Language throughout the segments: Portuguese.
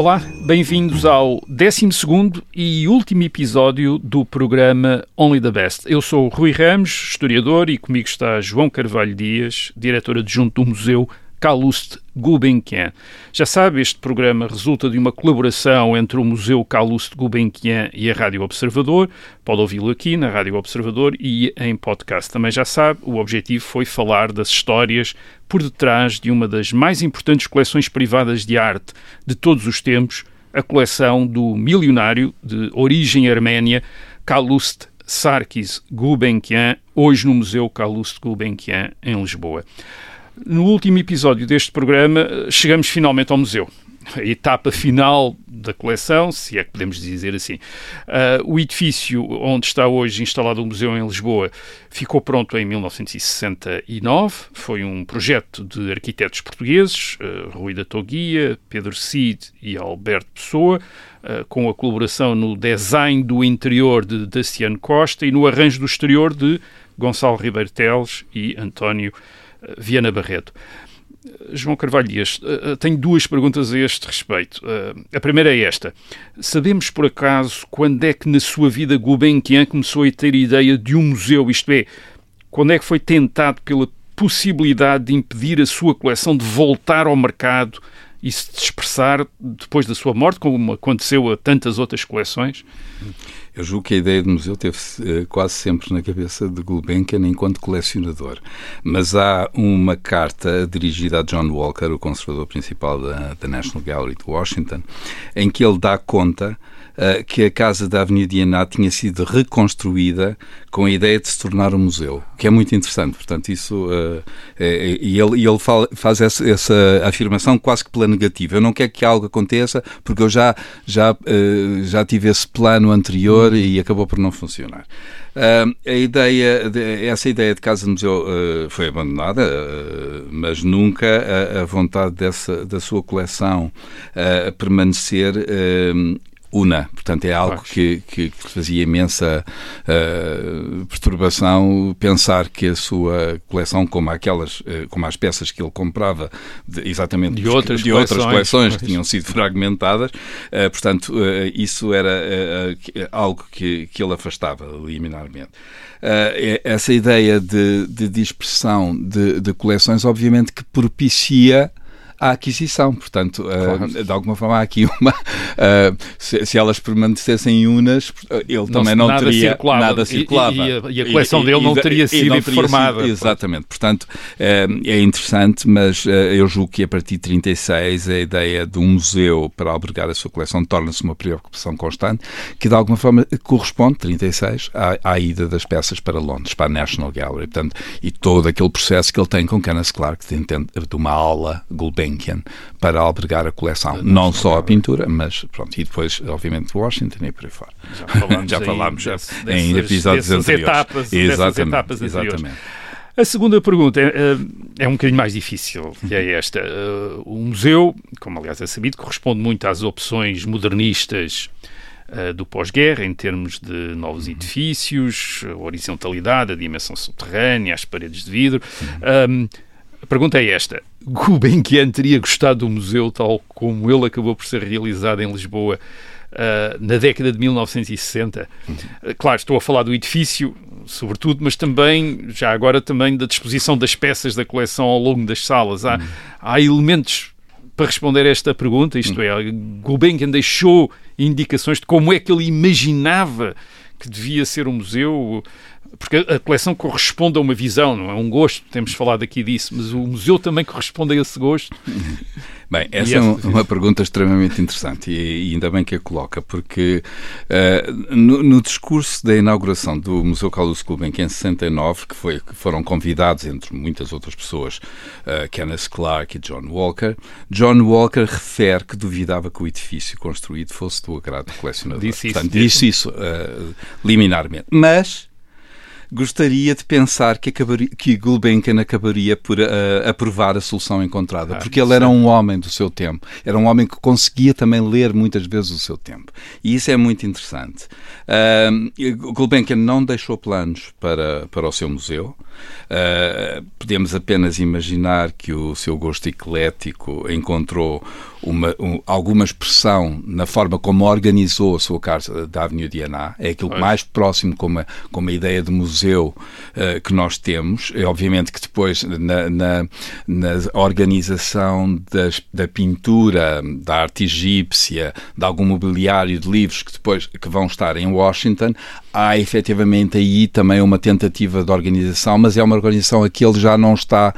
Olá, bem-vindos ao 12 e último episódio do programa Only the Best. Eu sou Rui Ramos, historiador, e comigo está João Carvalho Dias, diretor adjunto do Museu Calouste Gulbenkian. Já sabe, este programa resulta de uma colaboração entre o Museu Calouste Gulbenkian e a Rádio Observador. Pode ouvi-lo aqui na Rádio Observador e em podcast. Também já sabe, o objetivo foi falar das histórias por detrás de uma das mais importantes coleções privadas de arte de todos os tempos, a coleção do milionário de origem arménia Calouste Sarkis Gulbenkian, hoje no Museu Calouste Gulbenkian, em Lisboa. No último episódio deste programa, chegamos finalmente ao museu. A etapa final da coleção, se é que podemos dizer assim. Uh, o edifício onde está hoje instalado o museu em Lisboa ficou pronto em 1969. Foi um projeto de arquitetos portugueses, uh, Rui da Toguia, Pedro Cid e Alberto Pessoa, uh, com a colaboração no design do interior de Daciano Costa e no arranjo do exterior de Gonçalo Ribeiro Teles e António Viana Barreto. João Carvalho Dias, eh, eh, tenho duas perguntas a este respeito. Eh, a primeira é esta. Sabemos, por acaso, quando é que na sua vida Gulbenkian começou a ter ideia de um museu, isto é, quando é que foi tentado pela possibilidade de impedir a sua coleção de voltar ao mercado e se dispersar depois da sua morte, como aconteceu a tantas outras coleções? Eu julgo que a ideia do museu teve uh, quase sempre na cabeça de Gulbenkian enquanto colecionador. Mas há uma carta dirigida a John Walker, o conservador principal da, da National Gallery de Washington, em que ele dá conta uh, que a casa da Avenida Diana tinha sido reconstruída com a ideia de se tornar um museu, que é muito interessante. Portanto, isso. Uh, é, e ele, ele fala, faz essa, essa, afirmação quase que pela negativa. Eu não quero que algo aconteça porque eu já, já, uh, já tive esse plano anterior e acabou por não funcionar. A ideia, de, essa ideia de casa de museu foi abandonada, mas nunca a, a, vontade dessa, da sua coleção permanecer una. Portanto, é algo que, que, que fazia imensa uh, perturbação pensar que a sua coleção, como aquelas, uh, como as peças que ele comprava, de, exatamente de outras, de coleções, outras coleções que tinham sido fragmentadas, uh, portanto, isso era algo que, que ele afastava liminarmente. essa ideia de, de dispersão de, de coleções, obviamente, que propicia à aquisição. Portanto, claro. uh, de alguma forma há aqui uma. Uh, se, se, elas permanecessem unas, ele não, também não nada teria circulava. nada circulava. E, e, a, e a coleção e, dele não teria sido informada. exatamente. Portanto, uh, é interessante, mas eu julgo que a partir de 36 a ideia de um museu para albergar a sua coleção torna-se uma preocupação constante, que de alguma forma corresponde, 36, à, à ida das peças para Londres, para a National Gallery. Portanto, e todo aquele processo que ele tem com Kenneth Clark de, de uma aula Gulbenkian Gulbenkian para albergar a coleção. Não só a pintura, mas pronto, e depois, obviamente, Washington e por aí fora. Já falámos, já falámos desse, em episódios anteriores. Etapas, exatamente, etapas exatamente. A segunda pergunta é, é, um bocadinho mais difícil, que é esta. Uh, o museu, como aliás é sabido, corresponde muito às opções modernistas do pós-guerra, em termos de novos uhum. edifícios, a horizontalidade, a dimensão subterrânea, as paredes de vidro. Uhum. Um, a pergunta é esta: Gulbenkian teria gostado do museu tal como ele acabou por ser realizado em Lisboa uh, na década de 1960? Uh, claro, estou a falar do edifício, sobretudo, mas também, já agora, também da disposição das peças da coleção ao longo das salas. Há, há elementos para responder a esta pergunta, isto é, Gulbenkian deixou indicações de como é que ele imaginava que devia ser um museu porque a coleção corresponde a uma visão, não é um gosto, temos falado aqui disso, mas o museu também corresponde a esse gosto. Bem, essa é uma pergunta extremamente interessante e, ainda bem que a coloca, porque uh, no, no, discurso da inauguração do Museu Carlos Gulbenkian em 69, que, foi, que foram convidados, entre muitas outras pessoas, uh, Kenneth Clark e John Walker, John Walker refere que duvidava que o edifício construído fosse do agrado do colecionador. Disse isso. Portanto, disse isso uh, liminarmente. Mas gostaria de pensar que, acabaria, que Gulbenkian acabaria por uh, aprovar a solução encontrada, ah, porque ele era um homem do seu tempo, era um homem que conseguia também ler muitas vezes o seu tempo. E isso é muito interessante. Uh, Gulbenkian não deixou planos para, para o seu museu. Uh, podemos apenas imaginar que o seu gosto eclético encontrou uma, um, alguma expressão na forma como organizou a sua casa da Avenue Diana. É aquilo pois. mais próximo com uma, com uma ideia de museu uh, que nós temos. É, obviamente que depois, na, na, na organização das, da pintura, da arte egípcia, de algum mobiliário de livros que depois que vão estar em Washington, há efetivamente aí também uma tentativa de organização, mas é uma organização a que ele já não está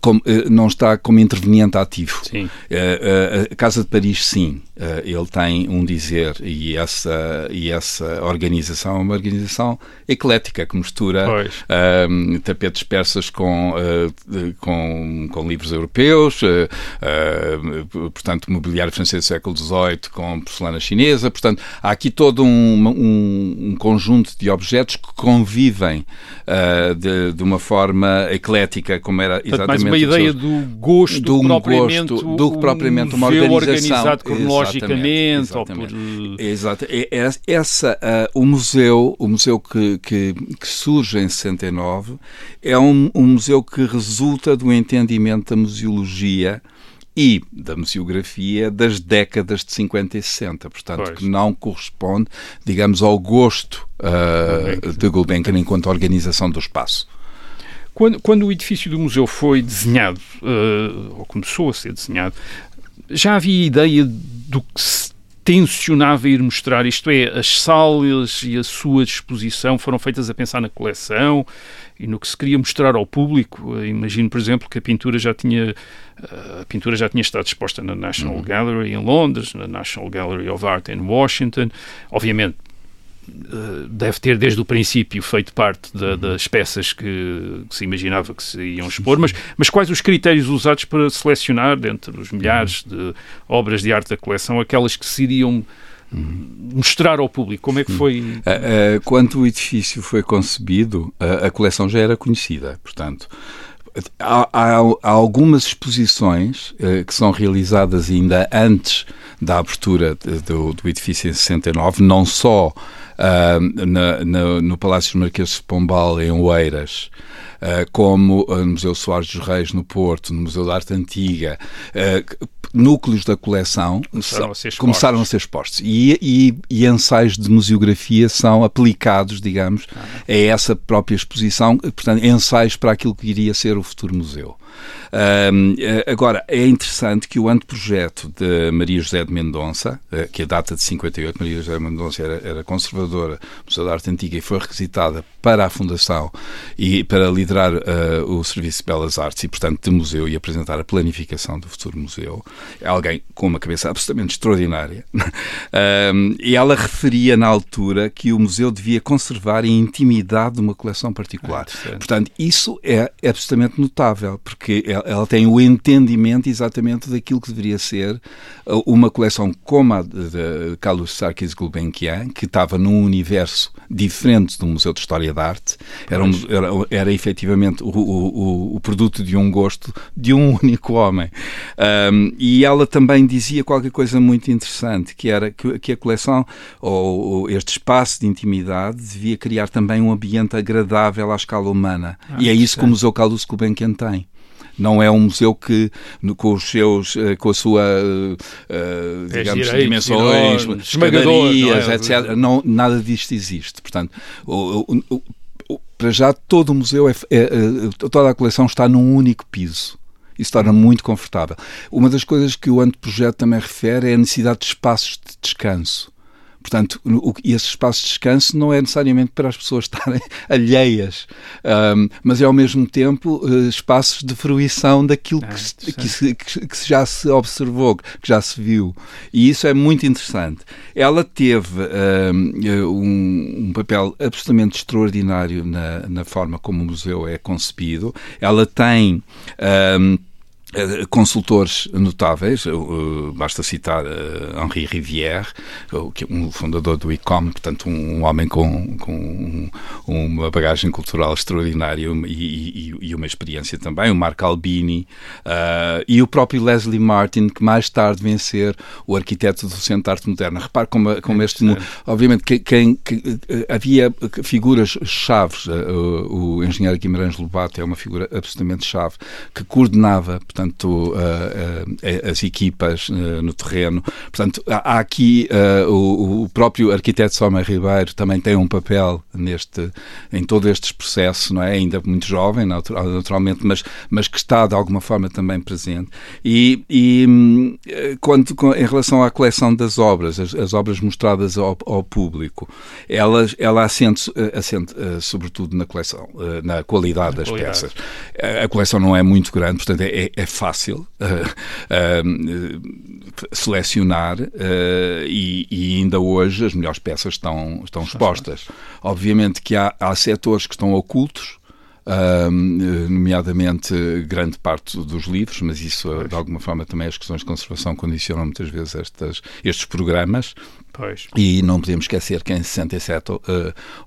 como, eh, não está como interveniente ativo. Sim. Eh, eh, a Casa de Paris, sim, ele tem um dizer e essa, e essa organização é uma organização eclética que mistura uh, tapetes persas com, uh, com, com livros europeus, uh, portanto, mobiliário francês do século XVIII com porcelana chinesa. Portanto, há aqui todo um, um, um conjunto de objetos que convivem de, de, uma forma eclética, como era exatamente. mais uma ideia do gosto do, um propriamente, gosto, do que propriamente uma organizado cronologicamente exatamente, exatamente. por... Exato. Essa, uh, o museu, o museu que, que, que, surge em 69 é um, um museu que resulta do entendimento da museologia e da museografia das décadas de 50 e 60, portanto, pois. que não corresponde, digamos, ao gosto uh, de Gulbenkian enquanto organização do espaço. Quando, quando, o edifício do museu foi desenhado, uh, ou começou a ser desenhado, já havia ideia do que se tensionava ir mostrar, isto é, as salas e a sua disposição foram feitas a pensar na coleção e no que se queria mostrar ao público. Imagino, por exemplo, que a pintura já tinha a pintura já tinha estado exposta na National uhum. Gallery em Londres, na National Gallery of Art em Washington. Obviamente, eh, deve ter desde o princípio feito parte da, uhum. das peças que, que, se imaginava que se iam expor, mas, mas quais os critérios usados para selecionar, dentre os milhares uhum. de obras de arte da coleção, aquelas que se iriam uhum. mostrar ao público? Como é que foi? Quando o edifício foi concebido, a, coleção já era conhecida, portanto. Há, há, há, algumas exposições uh, que são realizadas ainda antes da abertura de, do, do, edifício em 69, não só uh, na, na, no Palácio Marquês de Pombal, em Oeiras, uh, como no Museu Soares dos Reis, no Porto, no Museu da Arte Antiga, uh, núcleos da coleção começaram, a, ser começaram a ser expostos. E, e, e, ensaios de museografia são aplicados, digamos, ah. a essa própria exposição, portanto, ensaios para aquilo que iria ser o futuro museu. Eh, agora, é interessante que o anteprojeto de Maria José de Mendonça, eh, que a data de 58, Maria José de Mendonça era, era conservadora do Museu da Arte Antiga e foi requisitada para a Fundação e para liderar uh, o Serviço de Belas Artes e, portanto, de museu e apresentar a planificação do futuro museu. É alguém com uma cabeça absolutamente extraordinária. um, e ela referia na altura que o museu devia conservar a intimidade de uma coleção particular. É portanto, isso é absolutamente notável, porque ela tem o entendimento exatamente daquilo que deveria ser uh, uma coleção como a de Carlos Sarkis Gulbenkian, que estava num universo diferente do Museu de História da Arte, era, um, era, era efetivamente o, o, o, produto de um gosto de um único homem. Um, e ela também dizia qualquer coisa muito interessante, que era que, que a coleção, ou, ou, este espaço de intimidade, devia criar também um ambiente agradável à escala humana. Ah, e é isso que o Museu Carlos Gulbenkian tem não é um museu que com os seus eh, com a sua uh, digamos direitos, dimensões escadarias, é? etc não nada disto existe portanto o, o, o, para já todo o museu é, é, é, toda a coleção está num único piso isso torna muito confortável. Uma das coisas que o anteprojeto também refere é a necessidade de espaços de descanso. Portanto, o, esse espaço de descanso não é necessariamente para as pessoas estarem alheias, um, mas é ao mesmo tempo uh, espaços de fruição daquilo ah, que, se, que, se, que, que, já se observou, que já se viu. E isso é muito interessante. Ela teve um, um papel absolutamente extraordinário na, na, forma como o museu é concebido. Ela tem. Um, eh, consultores notáveis, basta citar Henri Rivière, que é um fundador do ICOM, portanto um, homem com, com uma bagagem cultural extraordinária e, e, e uma experiência também. O Marco Albini uh, e o próprio Leslie Martin, que mais tarde vem ser o arquiteto do Centro de Arte Moderna. Repare como, como este. Obviamente, quem, quem que, havia figuras chaves. Uh, o engenheiro Guimarães Lobato é uma figura absolutamente chave que coordenava, portanto, uh, as equipas no terreno. Portanto, há aqui o, próprio arquiteto Sommer Ribeiro também tem um papel neste, em todo este processo, não é? Ainda muito jovem, naturalmente, mas, mas que está de alguma forma também presente. E, e quando, em relação à coleção das obras, as, as obras mostradas ao, ao, público, elas, ela assente, assente sobretudo na coleção, na qualidade das qualidade. peças. A coleção não é muito grande, portanto é, é fácil uh, uh, selecionar uh, e, e, ainda hoje as melhores peças estão, estão expostas. Obviamente que há, há setores que estão ocultos, nomeadamente grande parte dos livros, mas isso pois. de alguma forma também as questões de conservação condicionam muitas vezes estas, estes programas. Pois. E não podemos esquecer que em 67 uh,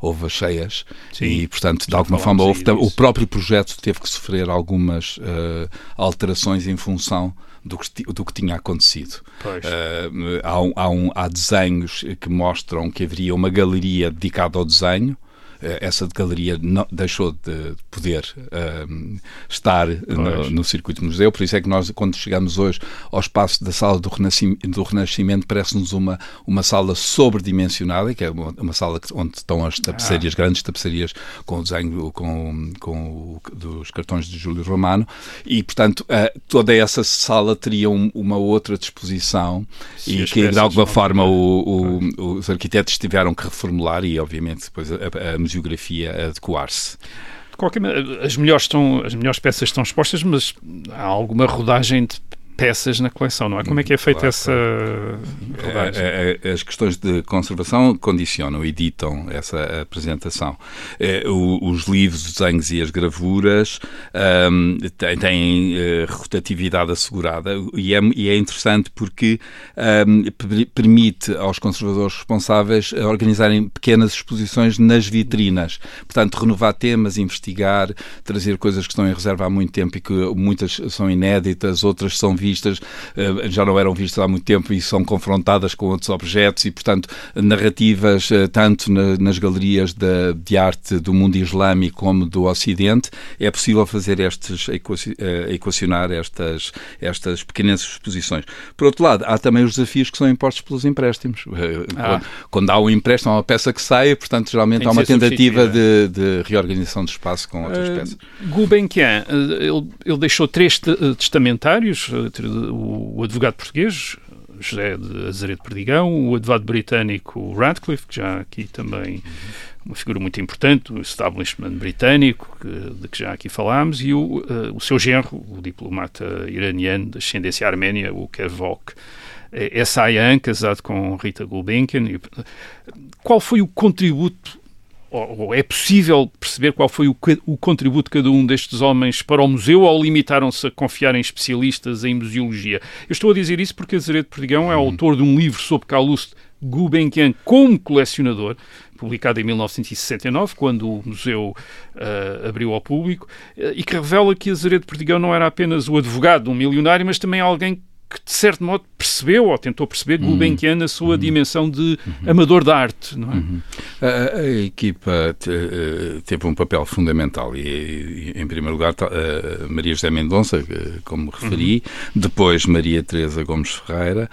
houve as cheias Sim, e, portanto, de alguma forma, houve, o próprio projeto teve que sofrer algumas uh, alterações em função do que, do que tinha acontecido. Uh, há, um, há, um, há desenhos que mostram que haveria uma galeria dedicada ao desenho, eh, essa galeria não, deixou de poder um, estar no, no, circuito museu, por isso é que nós, quando chegamos hoje ao espaço da sala do Renascimento, do Renascimento parece-nos uma, uma sala sobredimensionada, que é uma, uma sala onde estão as tapeçarias, ah. grandes tapeçarias com o desenho com, com dos cartões de Júlio Romano, e portanto uh, toda essa sala teria um, uma outra disposição e que de alguma forma o, o, os arquitetos tiveram que reformular e obviamente depois a, a museografia adequar-se. De qualquer maneira, as melhores, estão, as melhores peças estão expostas, mas há alguma rodagem de peças na coleção, não é? Como é que é feita claro, essa. É, é, é, as questões de conservação condicionam, editam essa apresentação. Os livros, os desenhos e as gravuras um, têm uh, rotatividade assegurada e é, interessante porque um, permite aos conservadores responsáveis organizarem pequenas exposições nas vitrinas. Portanto, renovar temas, investigar, trazer coisas que estão em reserva há muito tempo e que muitas são inéditas, outras são vistas vistas, eh, já não eram vistas há muito tempo e são confrontadas com outros objetos e, portanto, narrativas eh, tanto nas galerias de, de arte do mundo islâmico como do Ocidente, é possível fazer estes, eh, equacionar estas, estas pequenas exposições. Por outro lado, há também os desafios que são impostos pelos empréstimos. Ah. Quando, há um empréstimo, há uma peça que sai, portanto, geralmente há uma tentativa de, de, reorganização de espaço com outras uh, peças. Gulbenkian, ele, ele deixou três testamentários, o, advogado português, José de Azaredo Perdigão, o advogado britânico Radcliffe, que já aqui também uma figura muito importante, o establishment britânico, que, de que já aqui falámos, e o, uh, o seu genro, o diplomata iraniano de ascendência arménia, o Kervok. É, é Sayan, casado com Rita Gulbenkian. Qual foi o contributo ou, é possível perceber qual foi o, o, contributo de cada um destes homens para o museu ou limitaram-se a confiar em especialistas em museologia? Eu estou a dizer isso porque Azeredo Perdigão é uhum. autor de um livro sobre Calouste Gulbenkian como colecionador, publicado em 1969, quando o museu uh, abriu ao público, uh, e que revela que Azeredo Perdigão não era apenas o advogado de um milionário, mas também alguém que, de certo modo, percebeu ou tentou perceber uhum. Gulbenkian na sua uhum. dimensão de uhum. amador da arte. Não é? Uhum. A, a, equipa eh, teve um papel fundamental e, e em primeiro lugar, uh, Maria José Mendonça, como referi, uhum. depois Maria Teresa Gomes Ferreira,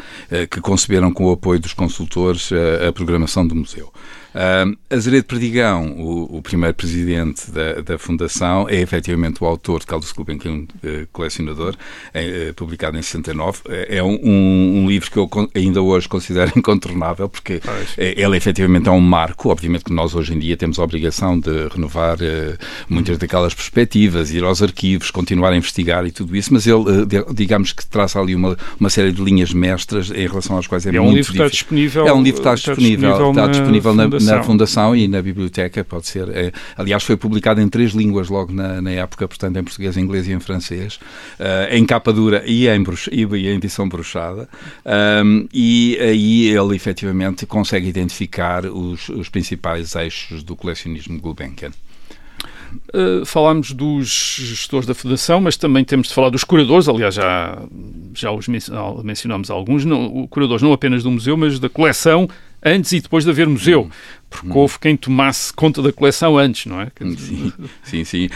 que conceberam com o apoio dos consultores a programação do museu. Uh, Azeredo Perdigão, o, o, primeiro presidente da, da, Fundação, é efetivamente o autor de Clube, que é um uh, colecionador, é, uh, publicado em 69. É, é um, um, um, livro que eu ainda hoje considero incontornável, porque é, ele efetivamente é um marco. Obviamente que nós hoje em dia temos a obrigação de renovar eh, muitas daquelas perspectivas, ir aos arquivos, continuar a investigar e tudo isso, mas ele, digamos que traça ali uma, uma série de linhas mestras em relação às quais é, é muito um livro difícil. Está disponível, é um livro que está, está disponível, está disponível na, na, Fundação. Na Fundação e na biblioteca, pode ser. É, aliás, foi publicado em três línguas logo na, na época, portanto, em português, em inglês e em francês, uh, em capa dura e em, bruxa, e em edição bruxada. Um, e aí ele efetivamente consegue identificar os, os principais eixos do colecionismo Gulbenkian. Uh, falámos dos gestores da Federação, mas também temos de falar dos curadores. Aliás, já, já os mencionámos alguns. Não, curadores não apenas do museu, mas da coleção antes e depois de haver museu porque hum. houve quem tomasse conta da coleção antes, não é? Sim, sim. sim.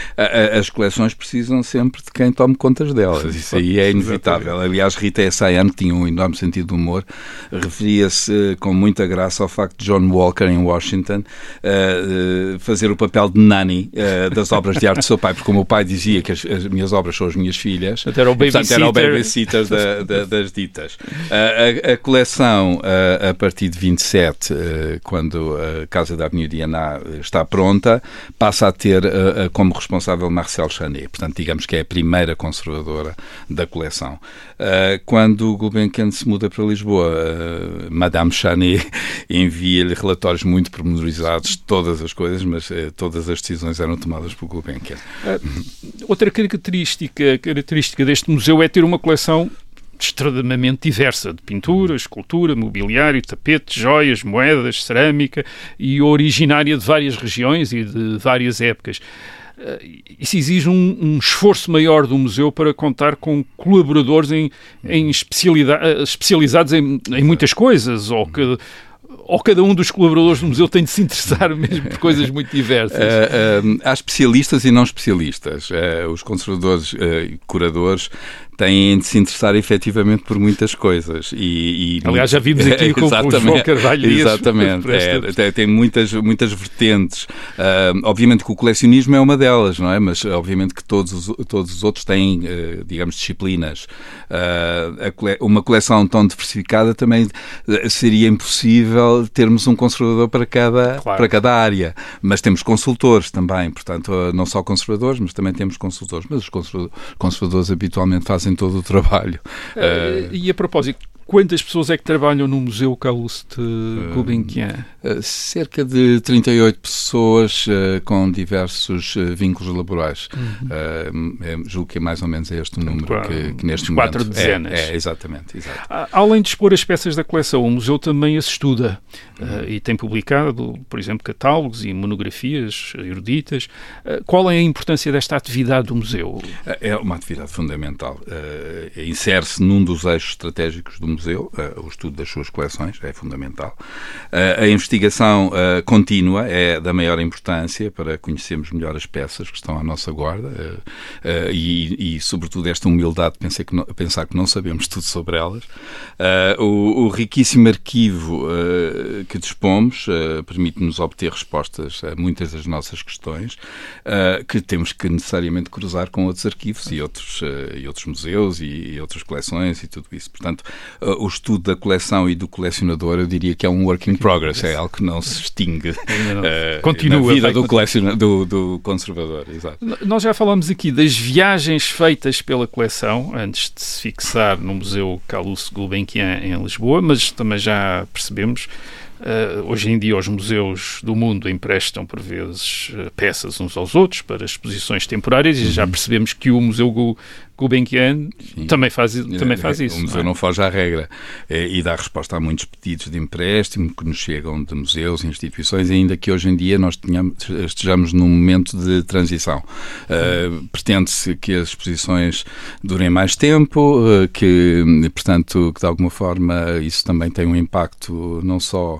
As coleções precisam sempre de quem tome contas delas. Isso aí é inevitável. Aliás, Rita Essayan, que tinha um enorme sentido de humor, referia-se eh, com muita graça ao facto de John Walker, em Washington, uh, fazer o papel de nanny uh, das obras de arte do seu pai, porque como o pai dizia que as, as minhas obras são as minhas filhas, Até era o babysitter, babysitter da, da, das ditas. A, a, coleção, a partir de 27, quando a Casa da Avenida Diana está pronta, passa a ter uh, como responsável Marcel Chanet. Portanto, digamos que é a primeira conservadora da coleção. Uh, quando o Gulbenkian se muda para Lisboa, uh, Madame Chanet envia-lhe relatórios muito pormenorizados de todas as coisas, mas todas as decisões eram tomadas por Gulbenkian. outra característica, característica deste museu é ter uma coleção extremamente diversa, de pintura, escultura, mobiliário, tapetes, joias, moedas, cerâmica e originária de várias regiões e de várias épocas. Eh, isso exige um, um, esforço maior do museu para contar com colaboradores em, em eh, especializados em, em muitas coisas, ou que ou cada um dos colaboradores do museu tem de se interessar mesmo por coisas muito diversas? Uh, uh, há especialistas e não especialistas. Uh, os conservadores e curadores têm de se interessar efetivamente por muitas coisas. E, e Aliás, já vimos aqui com o João Carvalho Exatamente, é, tem muitas, muitas vertentes. Uh, obviamente que o colecionismo é uma delas, não é? Mas obviamente que todos os, todos os outros têm, uh, digamos, disciplinas. Uh, cole uma coleção tão diversificada também seria impossível termos um conservador para cada, claro. para cada área. Mas temos consultores também, portanto, não só conservadores, mas também temos consultores. Mas os conservadores habitualmente fazem fazem todo o trabalho. Uh, e a propósito, Quantas pessoas é que trabalham no Museu Calouste Gulbenkian? Uh, cerca de 38 pessoas uh, com diversos uh, vínculos laborais. Uhum. É, julgo que é mais ou menos este o número quatro, que, que, neste momento... Quatro é, dezenas. É, é exatamente. exato. Além de expor as peças da coleção, o museu também as estuda uhum. e tem publicado, por exemplo, catálogos e monografias eruditas. qual é a importância desta atividade do museu? É uma atividade fundamental. Insere-se num dos eixos estratégicos do museu museu, uh, o estudo das suas coleções é fundamental. Uh, a investigação uh, contínua é da maior importância para conhecermos melhor as peças que estão à nossa guarda e, e, sobretudo, esta humildade de pensar que não, pensar que não sabemos tudo sobre elas. O, o, riquíssimo arquivo que dispomos permite-nos obter respostas a muitas das nossas questões que temos que necessariamente cruzar com outros arquivos e outros, e outros museus e outras coleções e tudo isso. Portanto, o estudo da coleção e do colecionador, eu diria que é um work in progress, é algo que não se extingue não. Uh, Continua, na vida do, coleciona, do, do conservador. Exato. Nós já falamos aqui das viagens feitas pela coleção antes de se fixar no Museu Calouste Gulbenkian em Lisboa, mas também já percebemos Uh, hoje em dia, os museus do mundo emprestam, por vezes, peças uns aos outros para exposições temporárias e já uhum. percebemos que o Museu Gulbenkian também faz, também faz isso. O museu não, é? não foge à regra é, e dá resposta a muitos pedidos de empréstimo que nos chegam de museus e instituições, ainda que hoje em dia nós tenhamos, estejamos num momento de transição. Uh, Pretende-se que as exposições durem mais tempo, uh, que, portanto, que de alguma forma isso também tem um impacto não só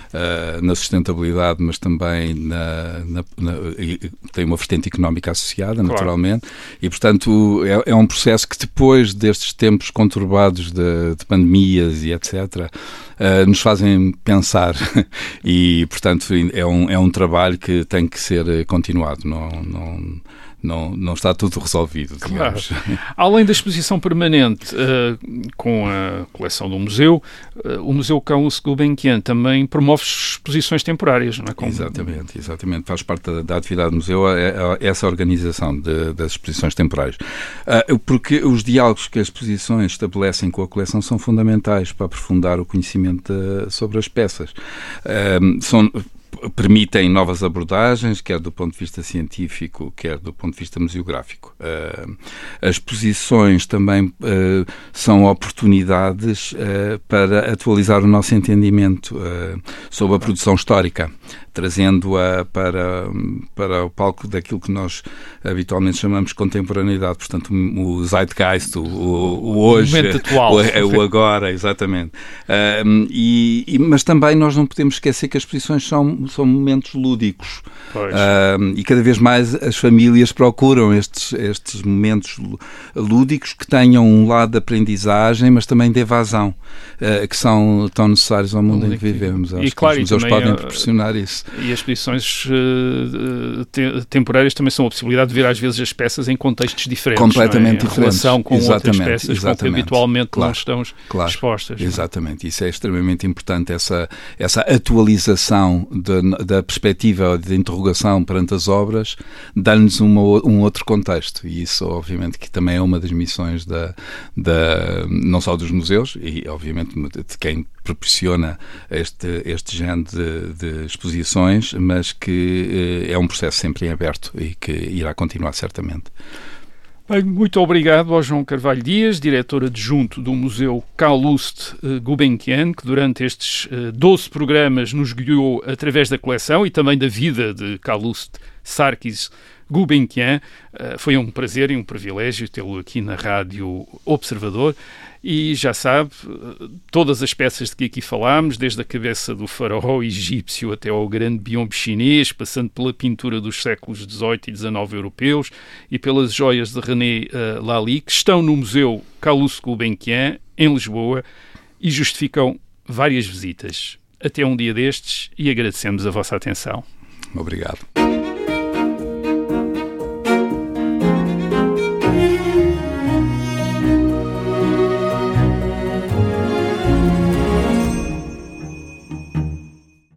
uh, na sustentabilidade, mas também na, na, na, tem uma vertente económica associada, claro. naturalmente, e portanto é, é, um processo que depois destes tempos conturbados de, de pandemias e etc., uh, eh, nos fazem pensar e portanto é um, é um trabalho que tem que ser continuado, não, não não, não está tudo resolvido, digamos. Claro. Além da exposição permanente uh, com a coleção do museu, uh, o Museu Carlos Gulbenkian também promove exposições temporárias, não é? Como... Exatamente, exatamente. Faz parte da, da atividade do museu é, é essa organização de, das exposições temporárias. Uh, porque os diálogos que as exposições estabelecem com a coleção são fundamentais para aprofundar o conhecimento de, sobre as peças. são permitem novas abordagens, quer do ponto de vista científico, quer do ponto de vista museográfico. Uh, as exposições também uh, são oportunidades uh, para atualizar o nosso entendimento sobre a produção histórica trazendo-a para, para o palco daquilo que nós habitualmente chamamos de contemporaneidade, portanto, o zeitgeist, o, o, hoje, o, atual. o, o agora, exatamente. E, e, mas também nós não podemos esquecer que as exposições são, são momentos lúdicos. Uh, e cada vez mais as famílias procuram estes, estes momentos lúdicos que tenham um lado de aprendizagem, mas também de evasão, uh, que são tão necessários ao mundo em que vivemos. Acho e, claro, que os museus podem proporcionar isso. E as exposições uh, te temporárias também são a possibilidade de ver às vezes as peças em contextos diferentes. Completamente é? diferentes. Em relação com exatamente, outras peças exatamente. com que habitualmente claro, não estão claro, expostas. Exatamente. Isso é extremamente importante, essa, essa atualização de, da perspectiva de interrogação perante as obras, dá-nos um outro contexto. E isso, obviamente, que também é uma das missões da, da, não só dos museus, e obviamente de quem proporciona este, este género de, de exposições, mas que eh, é um processo sempre em aberto e que irá continuar certamente. Muito obrigado ao João Carvalho Dias, diretor adjunto do Museu Calouste eh, Gulbenkian, que durante estes 12 eh, programas nos guiou através da coleção e também da vida de Calouste Sarkis Gulbenkian. Foi um prazer e um privilégio tê-lo aqui na Rádio Observador. E já sabe, todas as peças de que aqui falámos, desde a cabeça do faraó egípcio até ao grande biombo chinês, passando pela pintura dos séculos XVIII e XIX europeus e pelas joias de René uh, que estão no Museu Calouste Gulbenkian, em Lisboa, e justificam várias visitas. Até um dia destes e agradecemos a vossa atenção. Obrigado.